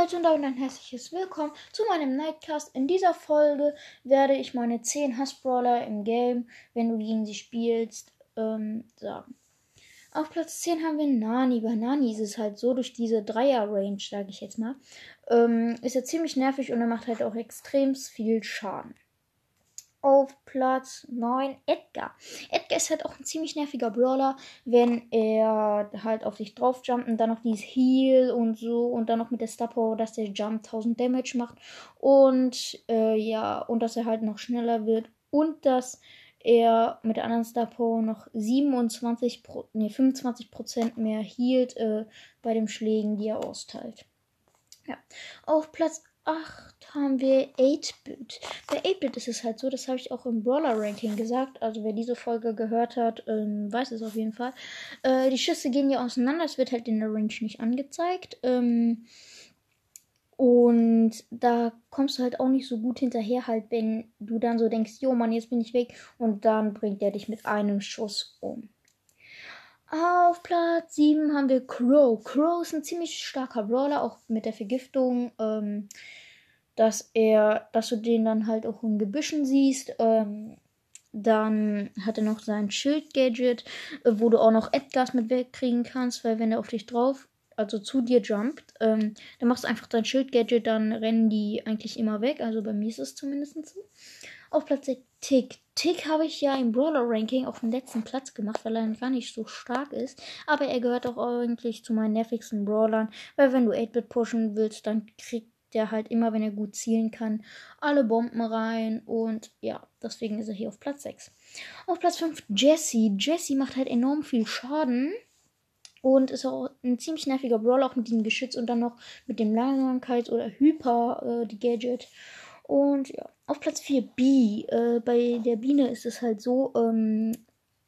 Leute und damit ein herzliches Willkommen zu meinem Nightcast. In dieser Folge werde ich meine 10 Hassbrawler im Game, wenn du gegen sie spielst, ähm, sagen. Auf Platz 10 haben wir Nani. Bei Nani ist es halt so, durch diese Dreier-Range, sage ich jetzt mal, ähm, ist er ziemlich nervig und er macht halt auch extrem viel Schaden auf Platz 9 Edgar. Edgar ist halt auch ein ziemlich nerviger Brawler, wenn er halt auf dich drauf jumpt und dann noch dieses Heal und so und dann noch mit der Star Power, dass der Jump 1000 Damage macht und äh, ja, und dass er halt noch schneller wird und dass er mit der anderen Star Power noch 27 Pro, nee, 25% mehr hielt äh, bei den Schlägen, die er austeilt. Ja. Auf Platz 8 haben wir 8-Bit. Bei 8-Bit ist es halt so, das habe ich auch im Brawler-Ranking gesagt. Also wer diese Folge gehört hat, ähm, weiß es auf jeden Fall. Äh, die Schüsse gehen ja auseinander, es wird halt in der Range nicht angezeigt. Ähm, und da kommst du halt auch nicht so gut hinterher, halt, wenn du dann so denkst, jo Mann, jetzt bin ich weg. Und dann bringt er dich mit einem Schuss um. Auf Platz 7 haben wir Crow. Crow ist ein ziemlich starker Brawler, auch mit der Vergiftung. Ähm, dass er, dass du den dann halt auch in Gebüschen siehst. Ähm, dann hat er noch sein Schild-Gadget, äh, wo du auch noch Edgars mit wegkriegen kannst, weil wenn er auf dich drauf, also zu dir jumpt, ähm, dann machst du einfach dein Schild-Gadget, dann rennen die eigentlich immer weg. Also bei mir ist es zumindest so. Auf Platz 6 Tick. Tick habe ich ja im Brawler-Ranking auf den letzten Platz gemacht, weil er gar nicht so stark ist. Aber er gehört auch eigentlich zu meinen nervigsten Brawlern, weil wenn du 8-Bit pushen willst, dann kriegt der halt immer, wenn er gut zielen kann, alle Bomben rein. Und ja, deswegen ist er hier auf Platz 6. Auf Platz 5 Jesse. Jesse macht halt enorm viel Schaden. Und ist auch ein ziemlich nerviger Brawler, auch mit dem Geschütz und dann noch mit dem Langsamkeits- oder Hyper, äh. Und ja, auf Platz 4 B. Äh, bei der Biene ist es halt so, ähm,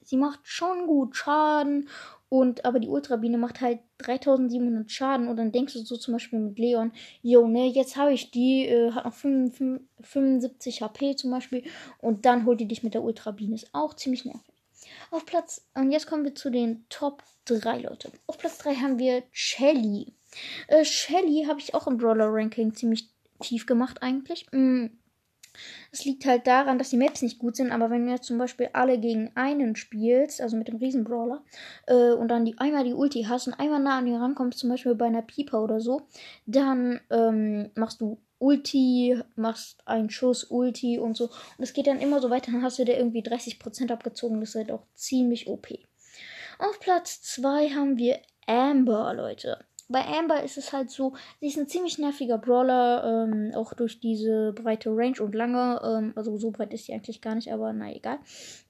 sie macht schon gut Schaden und aber die Ultrabiene macht halt 3700 Schaden. Und dann denkst du so zum Beispiel mit Leon, jo, ne, jetzt habe ich die, äh, hat noch 5, 75 HP zum Beispiel. Und dann holt die dich mit der Ultrabiene. Ist auch ziemlich nervig. Auf Platz, und jetzt kommen wir zu den Top 3, Leute. Auf Platz 3 haben wir Shelly. Äh, Shelly habe ich auch im Brawler-Ranking ziemlich tief gemacht eigentlich. Mm es liegt halt daran, dass die Maps nicht gut sind, aber wenn du jetzt zum Beispiel alle gegen einen spielst, also mit dem Riesenbrawler, äh, und dann die, einmal die Ulti hast und einmal nah an den rankommst, zum Beispiel bei einer Pieper oder so, dann ähm, machst du Ulti, machst einen Schuss, Ulti und so. Und es geht dann immer so weiter, dann hast du dir irgendwie 30% abgezogen. Das ist halt auch ziemlich OP. Auf Platz 2 haben wir Amber, Leute bei Amber ist es halt so, sie ist ein ziemlich nerviger Brawler, ähm, auch durch diese breite Range und lange. Ähm, also so breit ist sie eigentlich gar nicht, aber na egal.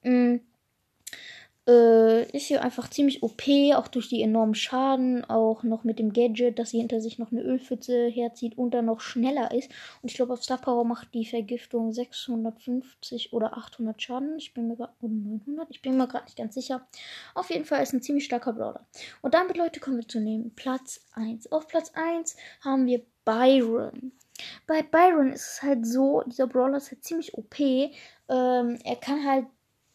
Mhm. Äh, ist hier einfach ziemlich OP, auch durch die enormen Schaden, auch noch mit dem Gadget, dass sie hinter sich noch eine Ölpfütze herzieht und dann noch schneller ist. Und ich glaube, auf Star Power macht die Vergiftung 650 oder 800 Schaden. Ich bin mir gerade, oder 900, ich bin mir gerade nicht ganz sicher. Auf jeden Fall ist ein ziemlich starker Brawler. Und damit, Leute, kommen wir zu nehmen. Platz 1. Auf Platz 1 haben wir Byron. Bei Byron ist es halt so, dieser Brawler ist halt ziemlich OP. Ähm, er kann halt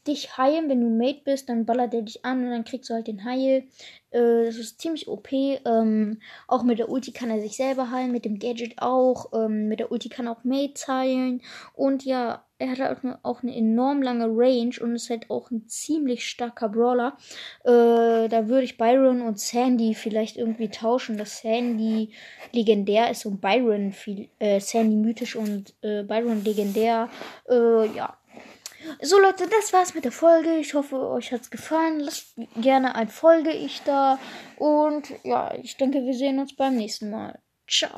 dich heilen, wenn du Mate bist, dann ballert er dich an und dann kriegst du halt den Heil. Äh, das ist ziemlich OP. Ähm, auch mit der Ulti kann er sich selber heilen, mit dem Gadget auch. Ähm, mit der Ulti kann auch Mates heilen. Und ja, er hat halt auch eine enorm lange Range und ist halt auch ein ziemlich starker Brawler. Äh, da würde ich Byron und Sandy vielleicht irgendwie tauschen, dass Sandy legendär ist und Byron viel, äh, Sandy mythisch und äh, Byron legendär. Äh, ja, so Leute, das war's mit der Folge. Ich hoffe, euch hat's gefallen. Lasst gerne ein Folge ich da. Und ja, ich denke, wir sehen uns beim nächsten Mal. Ciao.